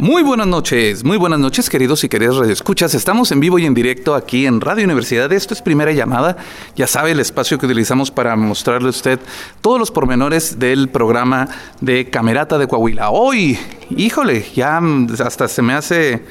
Muy buenas noches, muy buenas noches queridos y queridas radioescuchas. Estamos en vivo y en directo aquí en Radio Universidad. Esto es primera llamada. Ya sabe el espacio que utilizamos para mostrarle a usted todos los pormenores del programa de Camerata de Coahuila. Hoy, híjole, ya hasta se me hace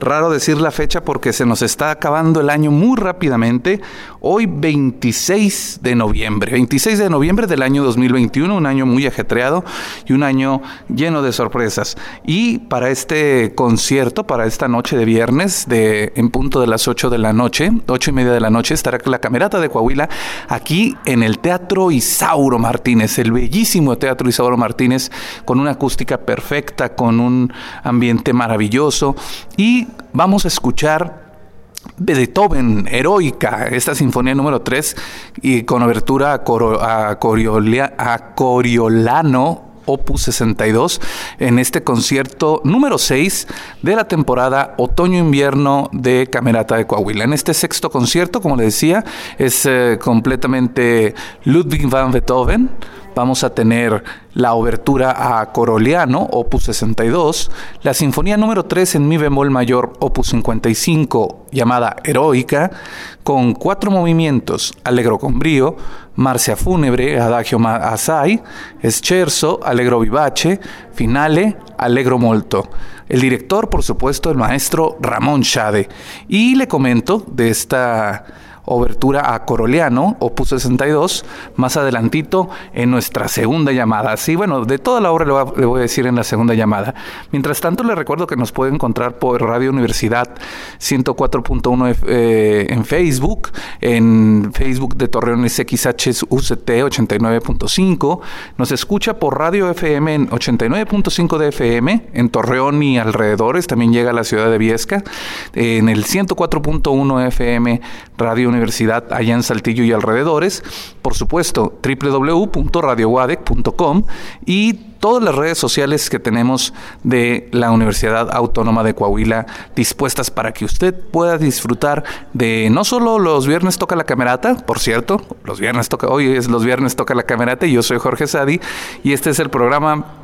Raro decir la fecha porque se nos está acabando el año muy rápidamente. Hoy 26 de noviembre, 26 de noviembre del año 2021, un año muy ajetreado y un año lleno de sorpresas. Y para este concierto, para esta noche de viernes, de en punto de las 8 de la noche, 8 y media de la noche, estará la Camerata de Coahuila aquí en el Teatro Isauro Martínez, el bellísimo Teatro Isauro Martínez, con una acústica perfecta, con un ambiente maravilloso y vamos a escuchar Beethoven, Heroica, esta sinfonía número 3, y con abertura a, Coriolano, Opus 62, en este concierto número 6 de la temporada Otoño-Invierno de Camerata de Coahuila. En este sexto concierto, como le decía, es eh, completamente Ludwig van Beethoven vamos a tener la obertura a Coroliano, opus 62, la sinfonía número 3 en mi bemol mayor, opus 55, llamada Heroica, con cuatro movimientos, Allegro con brío, Marcia fúnebre, Adagio assai, Scherzo, Allegro vivace, Finale, Allegro molto. El director, por supuesto, el maestro Ramón Schade. Y le comento de esta obertura a Coroleano, opus 62, más adelantito en nuestra segunda llamada. Sí, bueno, de toda la obra le voy a decir en la segunda llamada. Mientras tanto, le recuerdo que nos puede encontrar por Radio Universidad 104.1 eh, en Facebook, en Facebook de Torreón SXH UCT 89.5, nos escucha por Radio FM en 89.5 de FM, en Torreón y alrededores, también llega a la ciudad de Viesca, en el 104.1 FM Radio Universidad allá en Saltillo y alrededores, por supuesto www.radiowadec.com y todas las redes sociales que tenemos de la Universidad Autónoma de Coahuila dispuestas para que usted pueda disfrutar de no solo los viernes toca la camerata, por cierto, los viernes toca, hoy es los viernes toca la camerata y yo soy Jorge Sadi y este es el programa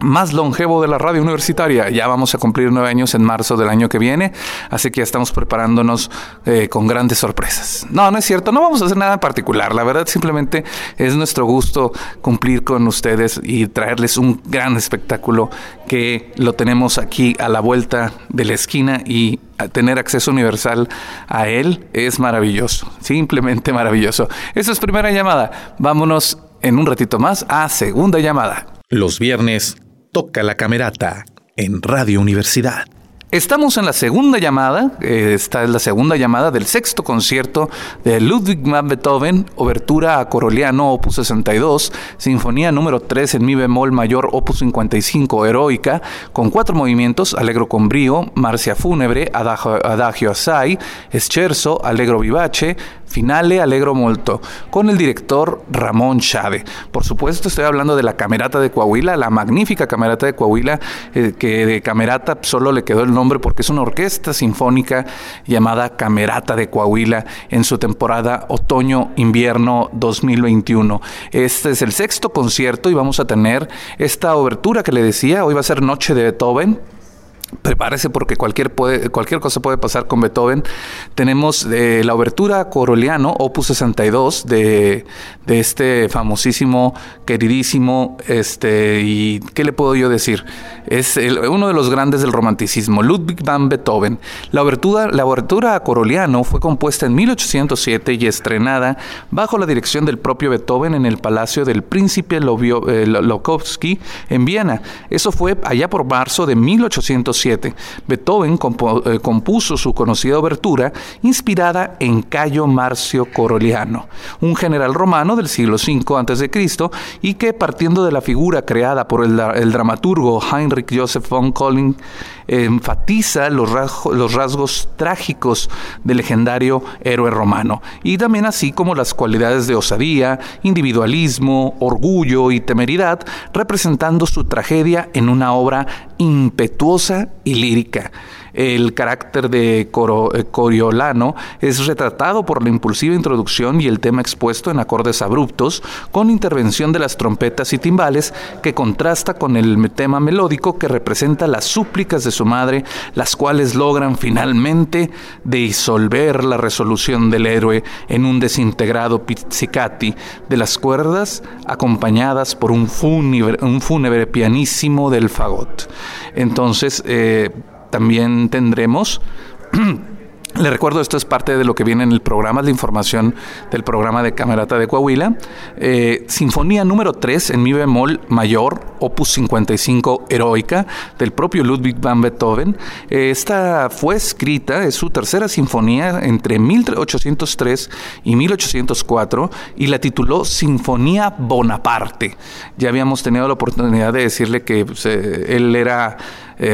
más longevo de la radio universitaria. Ya vamos a cumplir nueve años en marzo del año que viene, así que ya estamos preparándonos eh, con grandes sorpresas. No, no es cierto, no vamos a hacer nada en particular. La verdad, simplemente es nuestro gusto cumplir con ustedes y traerles un gran espectáculo que lo tenemos aquí a la vuelta de la esquina y tener acceso universal a él es maravilloso, simplemente maravilloso. Esa es primera llamada. Vámonos en un ratito más a segunda llamada. Los viernes Toca la Camerata en Radio Universidad. Estamos en la segunda llamada, eh, esta es la segunda llamada del sexto concierto de Ludwig van Beethoven, obertura a Coroliano, opus 62, sinfonía número 3 en mi bemol mayor, opus 55, heroica, con cuatro movimientos, Allegro con brío, Marcia fúnebre, Adagio, adagio assai, Scherzo, Allegro vivace, Finale Alegro Molto, con el director Ramón Chade. Por supuesto, estoy hablando de la Camerata de Coahuila, la magnífica Camerata de Coahuila, eh, que de Camerata solo le quedó el nombre porque es una orquesta sinfónica llamada Camerata de Coahuila en su temporada otoño-invierno 2021. Este es el sexto concierto y vamos a tener esta obertura que le decía, hoy va a ser Noche de Beethoven Prepárese porque cualquier, cualquier cosa puede pasar con Beethoven. Tenemos eh, la obertura Coroliano, opus 62, de, de este famosísimo, queridísimo, este, y ¿qué le puedo yo decir? Es uno de los grandes del romanticismo, Ludwig van Beethoven. La obertura, la obertura Coroliano fue compuesta en 1807 y estrenada bajo la dirección del propio Beethoven en el Palacio del Príncipe eh, Lokowski en Viena. Eso fue allá por marzo de 1807 Beethoven eh, compuso su conocida obertura inspirada en Cayo Marcio Coroliano, un general romano del siglo V a.C. y que partiendo de la figura creada por el, dramaturgo Heinrich Joseph von Collin enfatiza los rasgos, los rasgos trágicos del legendario héroe romano y también así como las cualidades de osadía, individualismo, orgullo y temeridad, representando su tragedia en una obra impetuosa y lírica. El carácter de eh, Coriolano es retratado por la impulsiva introducción y el tema expuesto en acordes abruptos, con intervención de las trompetas y timbales, que contrasta con el tema melódico que representa las súplicas de su madre, las cuales logran finalmente disolver la resolución del héroe en un desintegrado pizzicati de las cuerdas, acompañadas por un fúnebre, un fúnebre pianísimo del fagot. Entonces, eh, también tendremos Le recuerdo, esto es parte de lo que viene en el programa, la información del programa de Camerata de Coahuila. Eh, Sinfonía número 3 en mi bemol mayor, opus 55 heroica, del propio Ludwig van Beethoven. Eh, esta fue escrita, es su tercera sinfonía entre 1803 y 1804 y la tituló Sinfonía Bonaparte. Ya habíamos tenido la oportunidad de decirle que pues, eh, él era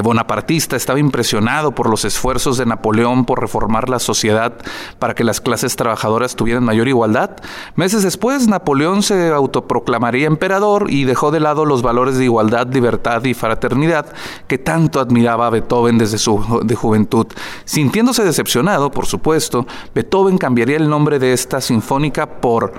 bonapartista, estaba impresionado por los esfuerzos de Napoleón por reformar la sociedad para que las clases trabajadoras tuvieran mayor igualdad. Meses después, Napoleón se autoproclamaría emperador y dejó de lado los valores de igualdad, libertad y fraternidad que tanto admiraba Beethoven desde su de juventud. Sintiéndose decepcionado, por supuesto, Beethoven cambiaría el nombre de esta sinfónica por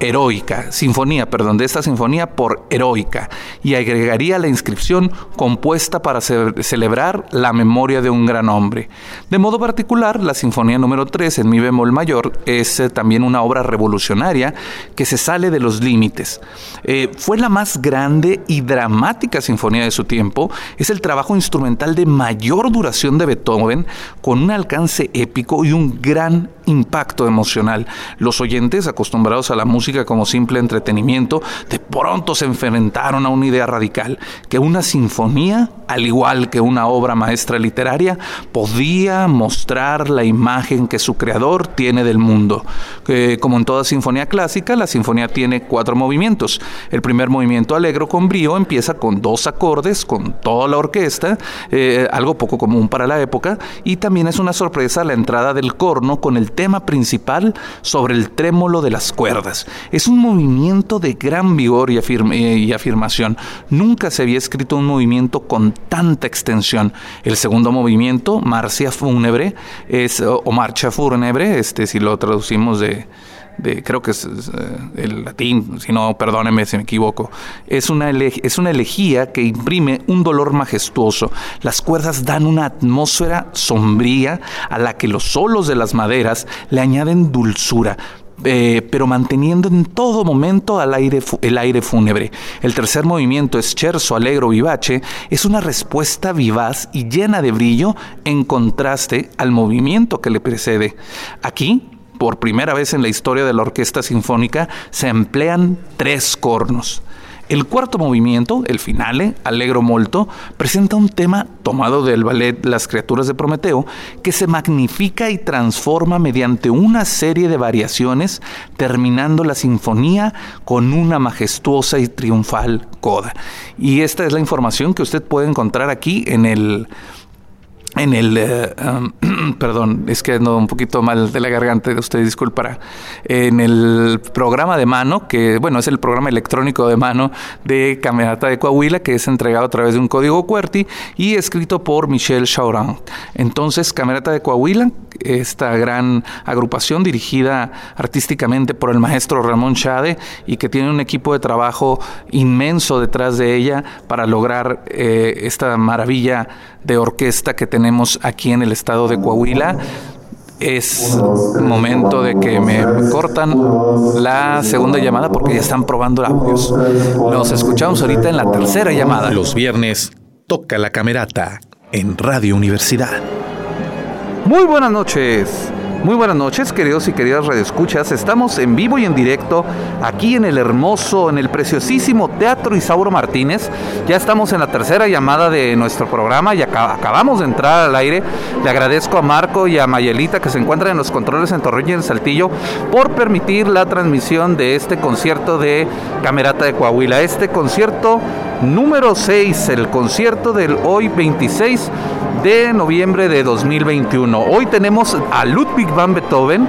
heroica, sinfonía, perdón, de esta sinfonía por heroica y agregaría la inscripción compuesta para celebrar la memoria de un gran hombre. De modo particular, la sinfonía número 3 en mi bemol mayor es eh, también una obra revolucionaria que se sale de los límites. Eh, fue la más grande y dramática sinfonía de su tiempo, es el trabajo instrumental de mayor duración de Beethoven con un alcance épico y un gran impacto emocional. Los oyentes acostumbrados a la música como simple entretenimiento, de pronto se enfrentaron a una idea radical, que una sinfonía, al igual que una obra maestra literaria, podía mostrar la imagen que su creador tiene del mundo. como en toda sinfonía clásica, la sinfonía tiene cuatro movimientos. El primer movimiento alegro con brío empieza con dos acordes, con toda la orquesta, eh, algo poco común para la época, y también es una sorpresa la entrada del corno con el tema principal sobre el trémolo de las cuerdas. Es un movimiento de gran vigor y, afirmación. Nunca se había escrito un movimiento con tanta extensión. El segundo movimiento, Marcia Fúnebre, es, o Marcha Fúnebre, este, si lo traducimos de, creo que es, eh, el latín, si no, perdóneme si me equivoco, es una, es una elegía que imprime un dolor majestuoso. Las cuerdas dan una atmósfera sombría a la que los solos de las maderas le añaden dulzura. Eh, pero manteniendo en todo momento al aire, el aire fúnebre. El tercer movimiento, Scherzo Alegro Vivace, es una respuesta vivaz y llena de brillo en contraste al movimiento que le precede. Aquí, por primera vez en la historia de la orquesta sinfónica, se emplean tres cornos. El cuarto movimiento, el finale, Allegro Molto, presenta un tema tomado del ballet Las criaturas de Prometeo, que se magnifica y transforma mediante una serie de variaciones, terminando la sinfonía con una majestuosa y triunfal coda. Y esta es la información que usted puede encontrar aquí en el en el, eh, perdón, es que ando un poquito mal de la garganta, usted disculpará, en el programa de mano, que bueno, es el programa electrónico de mano de Camerata de Coahuila, que es entregado a través de un código QWERTY y escrito por Michel Chaurant. Entonces, Camerata de Coahuila, esta gran agrupación dirigida artísticamente por el maestro Ramón Chade y que tiene un equipo de trabajo inmenso detrás de ella para lograr eh, esta maravilla de orquesta que tenemos aquí en el estado de Coahuila. Es momento de que me cortan la segunda llamada porque ya están probando audios. Los escuchamos ahorita en la tercera llamada. Los viernes toca la camerata en Radio Universidad. Muy buenas noches. Muy buenas noches, queridos y queridas radioescuchas. Estamos en vivo y en directo aquí en el hermoso, en el preciosísimo Teatro Isauro Martínez. Ya estamos en la tercera llamada de nuestro programa y acabamos de entrar al aire. Le agradezco a Marco y a Mayelita que se encuentran en los controles en Torreña y en Saltillo por permitir la transmisión de este concierto de Camerata de Coahuila. Este concierto número 6, el concierto del hoy 26 de noviembre de 2021. Hoy tenemos a Ludwig van Beethoven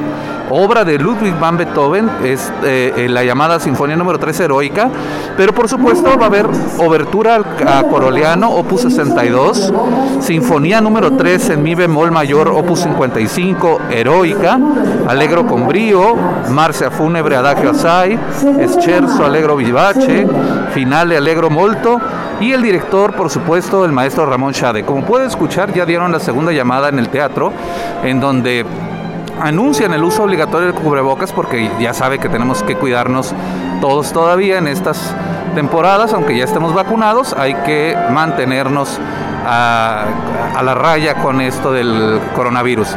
obra de Ludwig van Beethoven, es eh, la llamada Sinfonía número 3 heroica, pero por supuesto va a haber obertura a Coroliano, opus 62, Sinfonía número 3 en mi bemol mayor, opus 55, heroica, Alegro con brío, Marcia fúnebre adagio assai, Scherzo Allegro vivace, Finale Allegro molto, y el director, por supuesto, el maestro Ramón Schade. Como puede escuchar, ya dieron la segunda llamada en el teatro, en donde anuncian el uso obligatorio del cubrebocas porque ya sabe que tenemos que cuidarnos todos todavía en estas temporadas, aunque ya estemos vacunados, hay que mantenernos a, la raya con esto del coronavirus.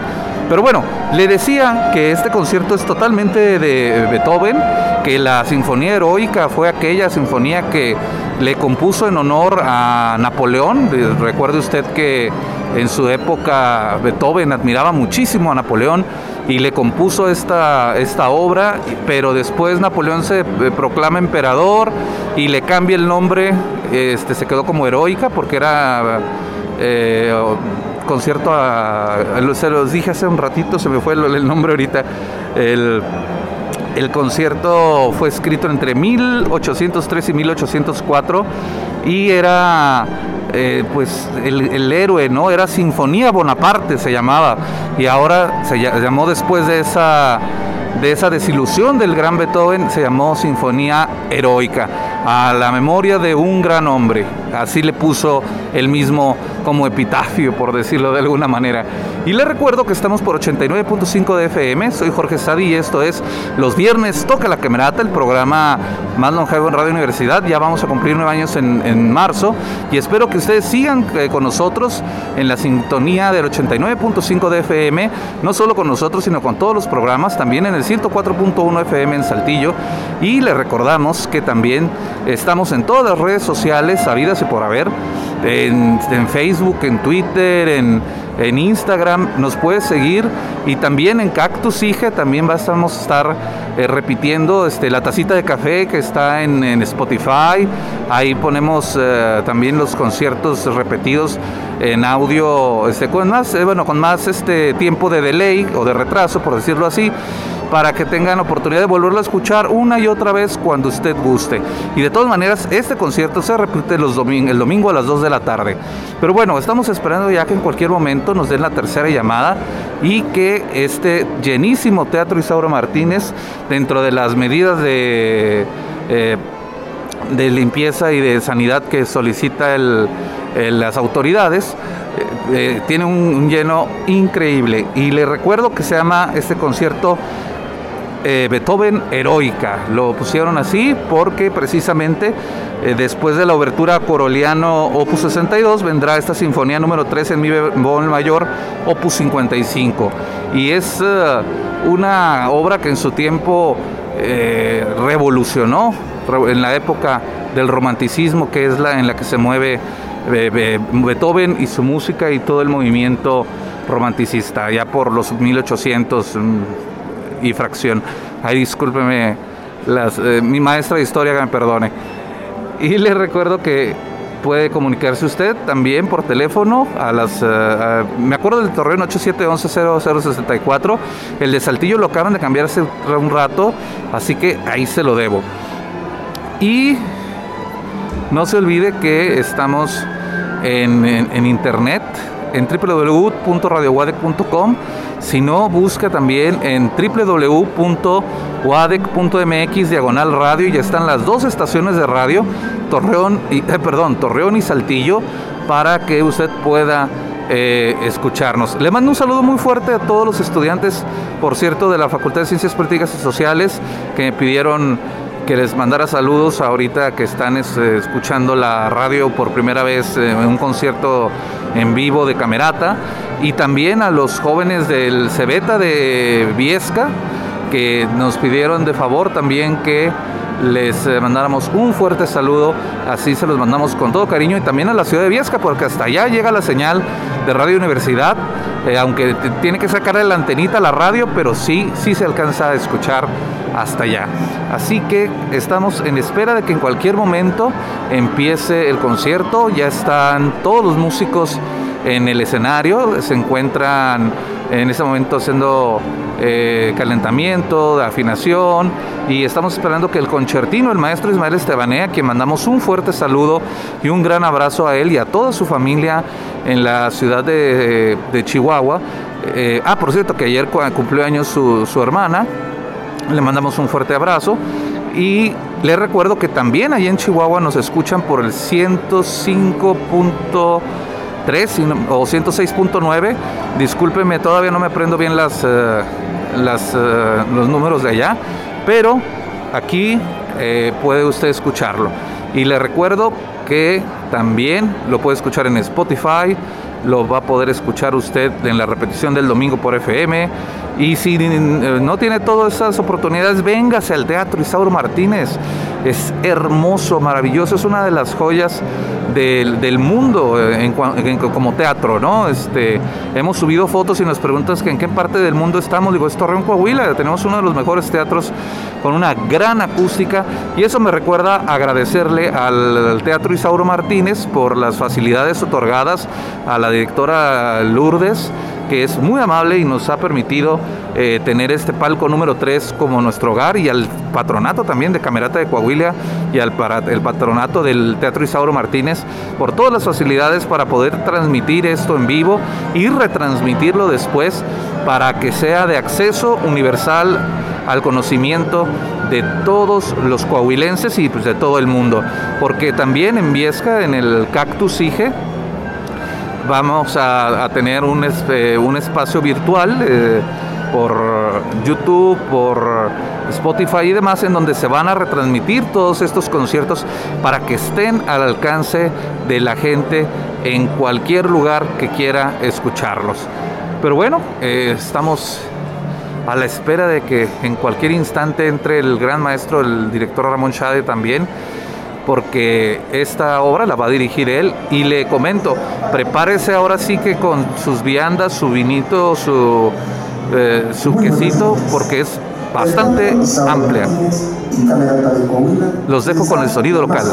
Pero bueno, le decía que este concierto es totalmente de Beethoven, que la Sinfonía Heroica fue aquella sinfonía que le compuso en honor a Napoleón. Recuerde usted que en su época Beethoven admiraba muchísimo a Napoleón y le compuso esta, esta obra, pero después Napoleón se eh, proclama emperador y le cambia el nombre, este, se quedó como heroica porque era eh, concierto a, se los dije hace un ratito, se me fue el, nombre ahorita, el, el concierto fue escrito entre 1803 y 1804 y era eh, pues el, héroe, ¿no? Era Sinfonía Bonaparte, se llamaba, y ahora se llamó después de esa, de esa desilusión del gran Beethoven, se llamó Sinfonía Heroica, a la memoria de un gran hombre, así le puso el mismo como epitafio, por decirlo de alguna manera. Y le recuerdo que estamos por 89.5 de FM, soy Jorge Sadi y esto es Los Viernes Toca la Camerata, el programa más longevo en Radio Universidad. Ya vamos a cumplir nueve años en, en marzo y espero que ustedes sigan eh, con nosotros en la sintonía del 89.5 de FM, no solo con nosotros, sino con todos los programas, también en el 104.1 FM en Saltillo. Y le recordamos que también estamos en todas las redes sociales, sabidas y por haber en, Facebook, en Twitter, en, Instagram, nos puedes seguir. Y también en Cactus Hija también vamos a estar eh, repitiendo este, la tacita de café que está en, Spotify, ahí ponemos eh, también los conciertos repetidos en audio este, con más, eh, bueno, con más este, tiempo de delay o de retraso, por decirlo así para que tengan oportunidad de volverlo a escuchar una y otra vez cuando usted guste. Y de todas maneras, este concierto se repite el domingo a las 2 de la tarde. Pero bueno, estamos esperando ya que en cualquier momento nos den la tercera llamada y que este llenísimo Teatro Isauro Martínez, dentro de las medidas de... Eh, de limpieza y de sanidad que solicita las autoridades, eh, eh, tiene un, lleno increíble. Y le recuerdo que se llama este concierto eh, Beethoven Heroica. Lo pusieron así porque precisamente eh, después de la obertura Coroliano Opus 62 vendrá esta sinfonía número 3 en mi bemol mayor Opus 55. Y es eh, una obra que en su tiempo revolucionó en la época del romanticismo que es la en la que se mueve Beethoven y su música y todo el movimiento romanticista, ya por los 1800 y fracción. Ay, discúlpeme, las, eh, mi maestra de historia que me perdone. Y le recuerdo que puede comunicarse usted también por teléfono a las... Eh, me acuerdo del Torreón 8711-0064. El de Saltillo lo acaban de cambiar hace un rato, así que ahí se lo debo. Y no se olvide que estamos en internet en www.radiowadec.com si no, busca también en www.wadec.mx diagonal radio y ya están las dos estaciones de radio, Torreón y, eh, perdón, Torreón y Saltillo, para que usted pueda eh, escucharnos. Le mando un saludo muy fuerte a todos los estudiantes, por cierto, de la Facultad de Ciencias Políticas y Sociales, que me pidieron que les mandara saludos ahorita que están este, escuchando la radio por primera vez en un concierto en vivo de Camerata. Y también a los jóvenes del Cebeta de Viesca que nos pidieron de favor también que les eh, mandáramos un fuerte saludo, así se los mandamos con todo cariño y también a la ciudad de Viesca, porque hasta allá llega la señal de Radio Universidad, eh, aunque tiene que sacar la antenita a la radio, pero sí, sí se alcanza a escuchar hasta allá. Así que estamos en espera de que en cualquier momento empiece el concierto, ya están todos los músicos en el escenario, se encuentran en este momento haciendo eh, calentamiento, de afinación y estamos esperando que el concertino, el maestro Ismael Estebanea, quien mandamos un fuerte saludo y un gran abrazo a él y a toda su familia en la ciudad de, Chihuahua. Eh, ah, por cierto, que ayer cumplió años su, su hermana, le mandamos un fuerte abrazo y le recuerdo que también allá en Chihuahua nos escuchan por el 105. 3 o 106.9. Discúlpeme, todavía no me aprendo bien las, eh, los números de allá, pero aquí eh, puede usted escucharlo. Y le recuerdo que también lo puede escuchar en Spotify, lo va a poder escuchar usted en la repetición del domingo por FM. Y si no tiene todas esas oportunidades, véngase al Teatro Isauro Martínez. Es hermoso, maravilloso, es una de las joyas del, mundo eh, como teatro, ¿no? Este, hemos subido fotos y nos preguntas que en qué parte del mundo estamos. Digo, es Torreón, Coahuila. Tenemos uno de los mejores teatros con una gran acústica y eso me recuerda agradecerle al Teatro Isauro Martínez por las facilidades otorgadas a la directora Lourdes que es muy amable y nos ha permitido eh, tener este palco número 3 como nuestro hogar y al patronato también de Camerata de Coahuila y al el patronato del Teatro Isauro Martínez por todas las facilidades para poder transmitir esto en vivo y retransmitirlo después para que sea de acceso universal al conocimiento de todos los coahuilenses y pues, de todo el mundo. Porque también en Viesca, en el Cactus IGE, vamos a, tener un, un, espacio virtual eh, por YouTube, por Spotify y demás, en donde se van a retransmitir todos estos conciertos para que estén al alcance de la gente en cualquier lugar que quiera escucharlos. Pero bueno, eh, estamos a la espera de que en cualquier instante entre el gran maestro, el director Ramón Chade también, porque esta obra la va a dirigir él y le comento, prepárese ahora sí que con sus viandas, su vinito, su, eh, su quesito, porque es bastante amplia. Los dejo con el sonido local.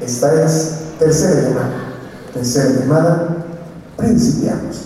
Esta es tercera llamada. Tercera llamada, principiamos.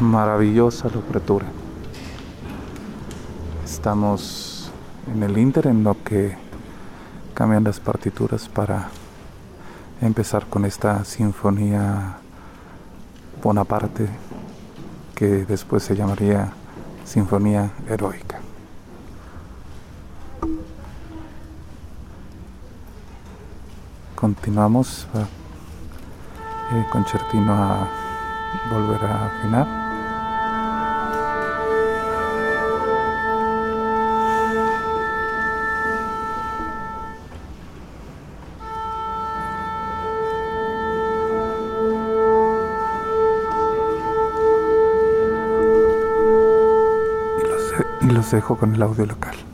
Maravillosa locura. Estamos en el Inter en lo que cambian las partituras para empezar con esta sinfonía Bonaparte que después se llamaría Sinfonía Heroica. Continuamos eh, concertino a volver a afinar. Dejo con el audio local.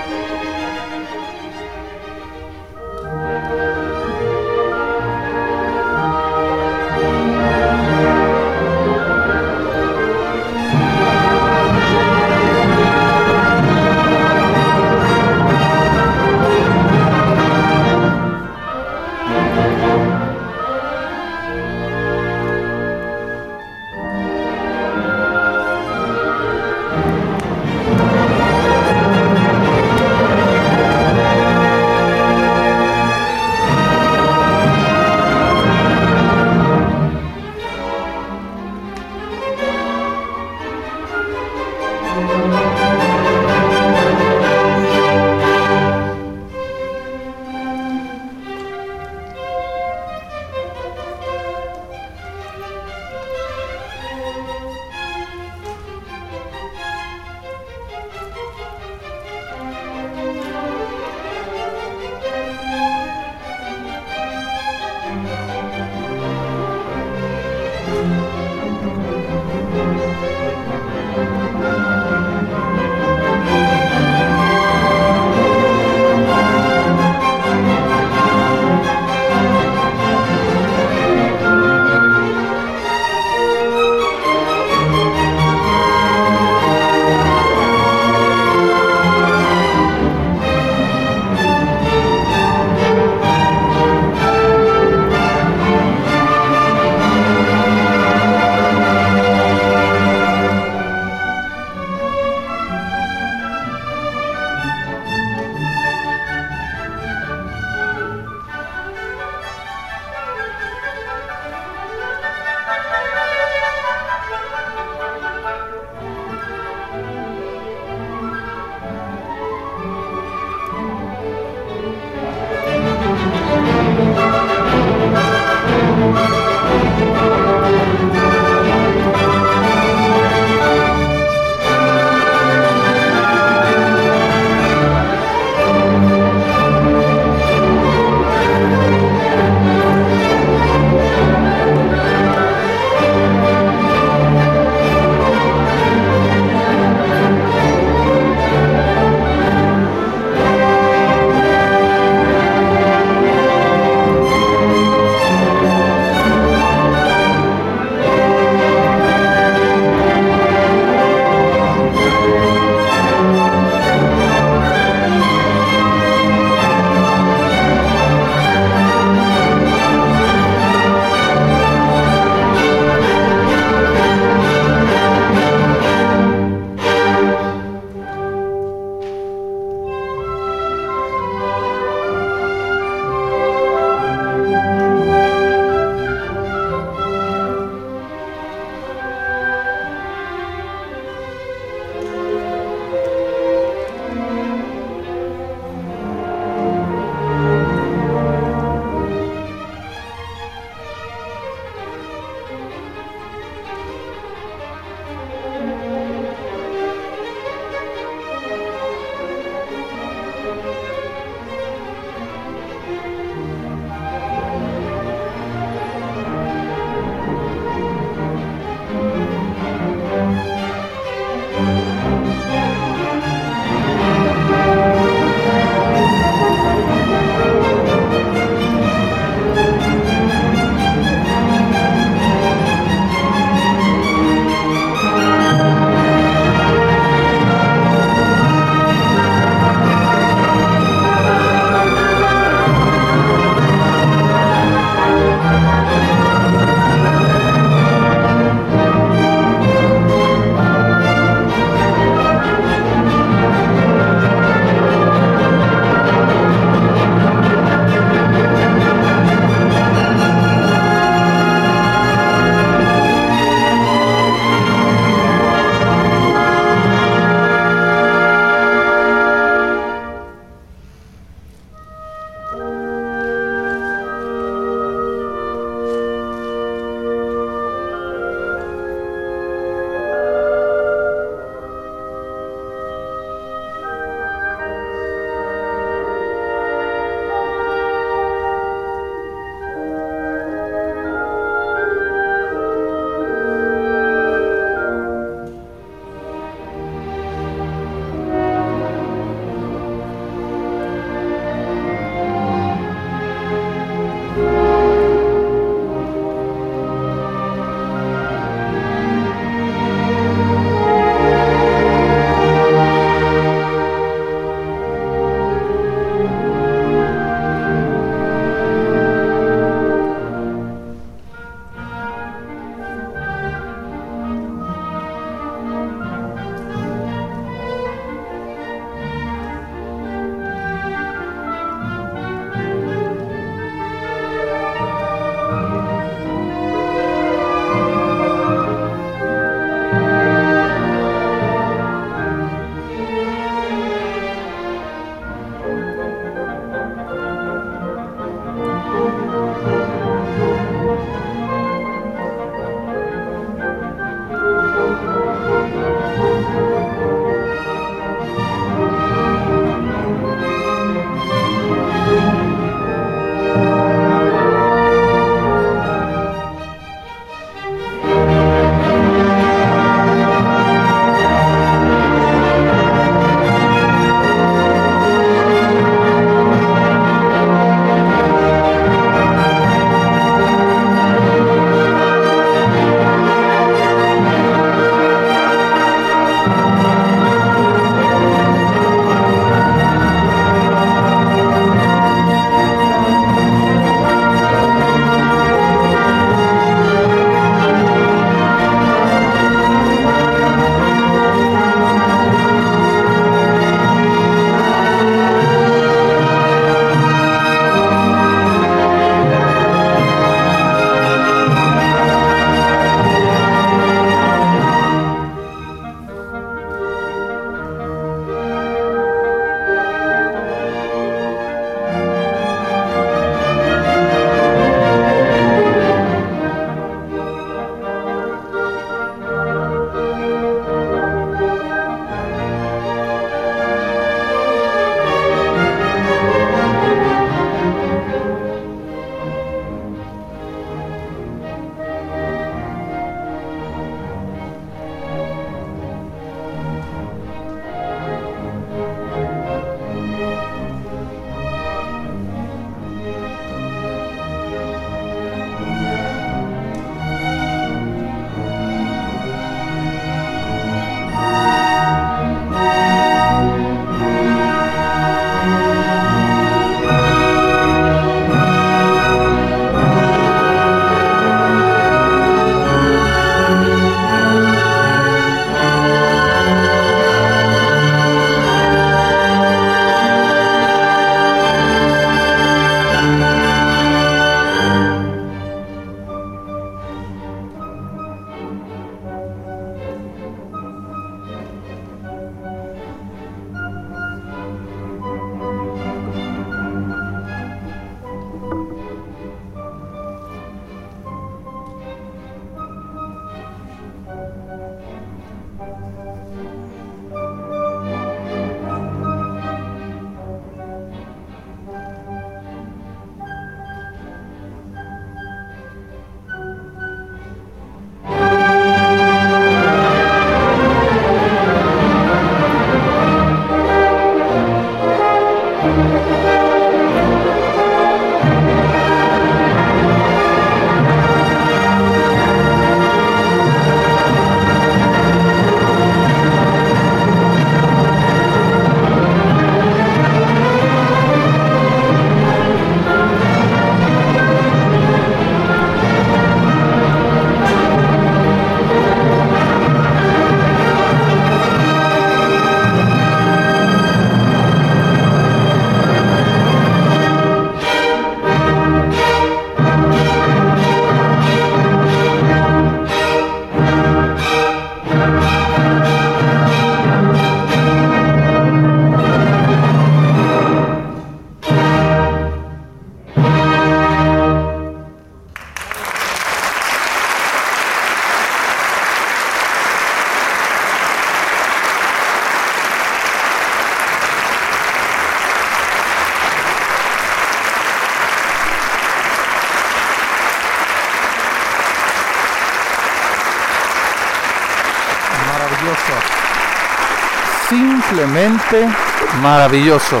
Maravilloso.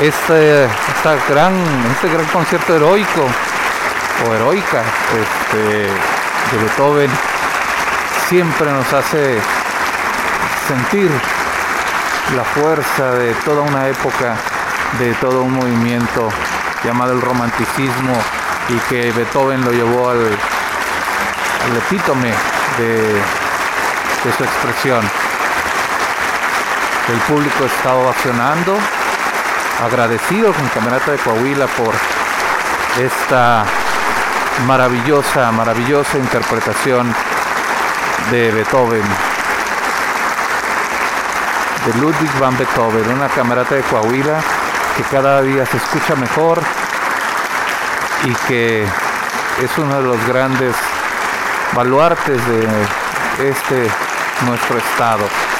Este, esta gran, este gran concierto heroico o heroica este, de Beethoven siempre nos hace sentir la fuerza de toda una época, de todo un movimiento llamado el romanticismo y que Beethoven lo llevó al, al epítome de su expresión. El público está ovacionando, agradecido con Camerata de Coahuila por esta maravillosa, maravillosa interpretación de Beethoven, de Ludwig van Beethoven, una camerata de Coahuila que cada día se escucha mejor y que es uno de los grandes baluartes de este nuestro estado.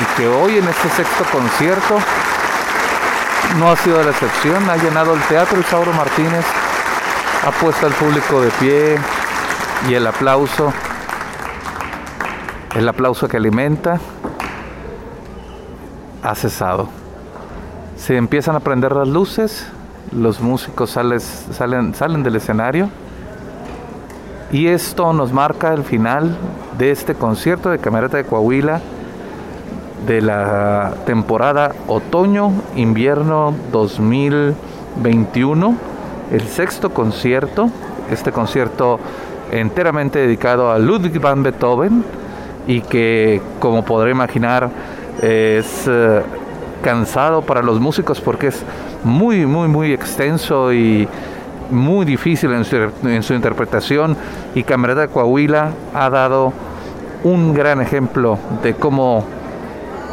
Y que hoy en este sexto concierto no ha sido la excepción, ha llenado el teatro Isauro Martínez, ha puesto al público de pie y el aplauso, el aplauso que alimenta, ha cesado. Se empiezan a prender las luces, los músicos salen, salen, salen del escenario y esto nos marca el final de este concierto de Camerata de Coahuila de la temporada otoño-invierno 2021, el sexto concierto, este concierto enteramente dedicado a Ludwig van Beethoven y que como podré imaginar es eh, cansado para los músicos porque es muy, muy, muy extenso y muy difícil en su, interpretación. Y Camerata de Coahuila ha dado un gran ejemplo de cómo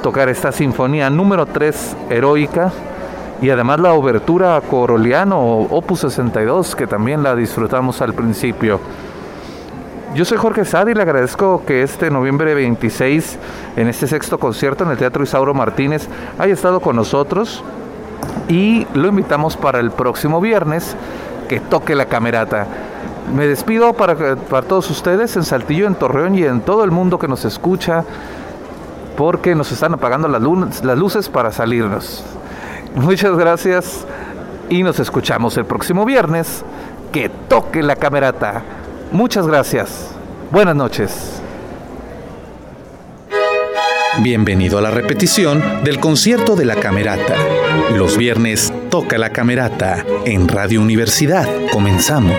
tocar esta sinfonía número 3 heroica y además la obertura a Coroliano Opus 62 que también la disfrutamos al principio. Yo soy Jorge Sadi y le agradezco que este noviembre 26 en este sexto concierto en el Teatro Isauro Martínez haya estado con nosotros y lo invitamos para el próximo viernes que toque la camerata. Me despido para, para todos ustedes en Saltillo, en Torreón y en todo el mundo que nos escucha porque nos están apagando las, luces para salirnos. Muchas gracias y nos escuchamos el próximo viernes. Que toque la camerata. Muchas gracias. Buenas noches. Bienvenido a la repetición del concierto de la Camerata. Los viernes toca la Camerata en Radio Universidad. Comenzamos.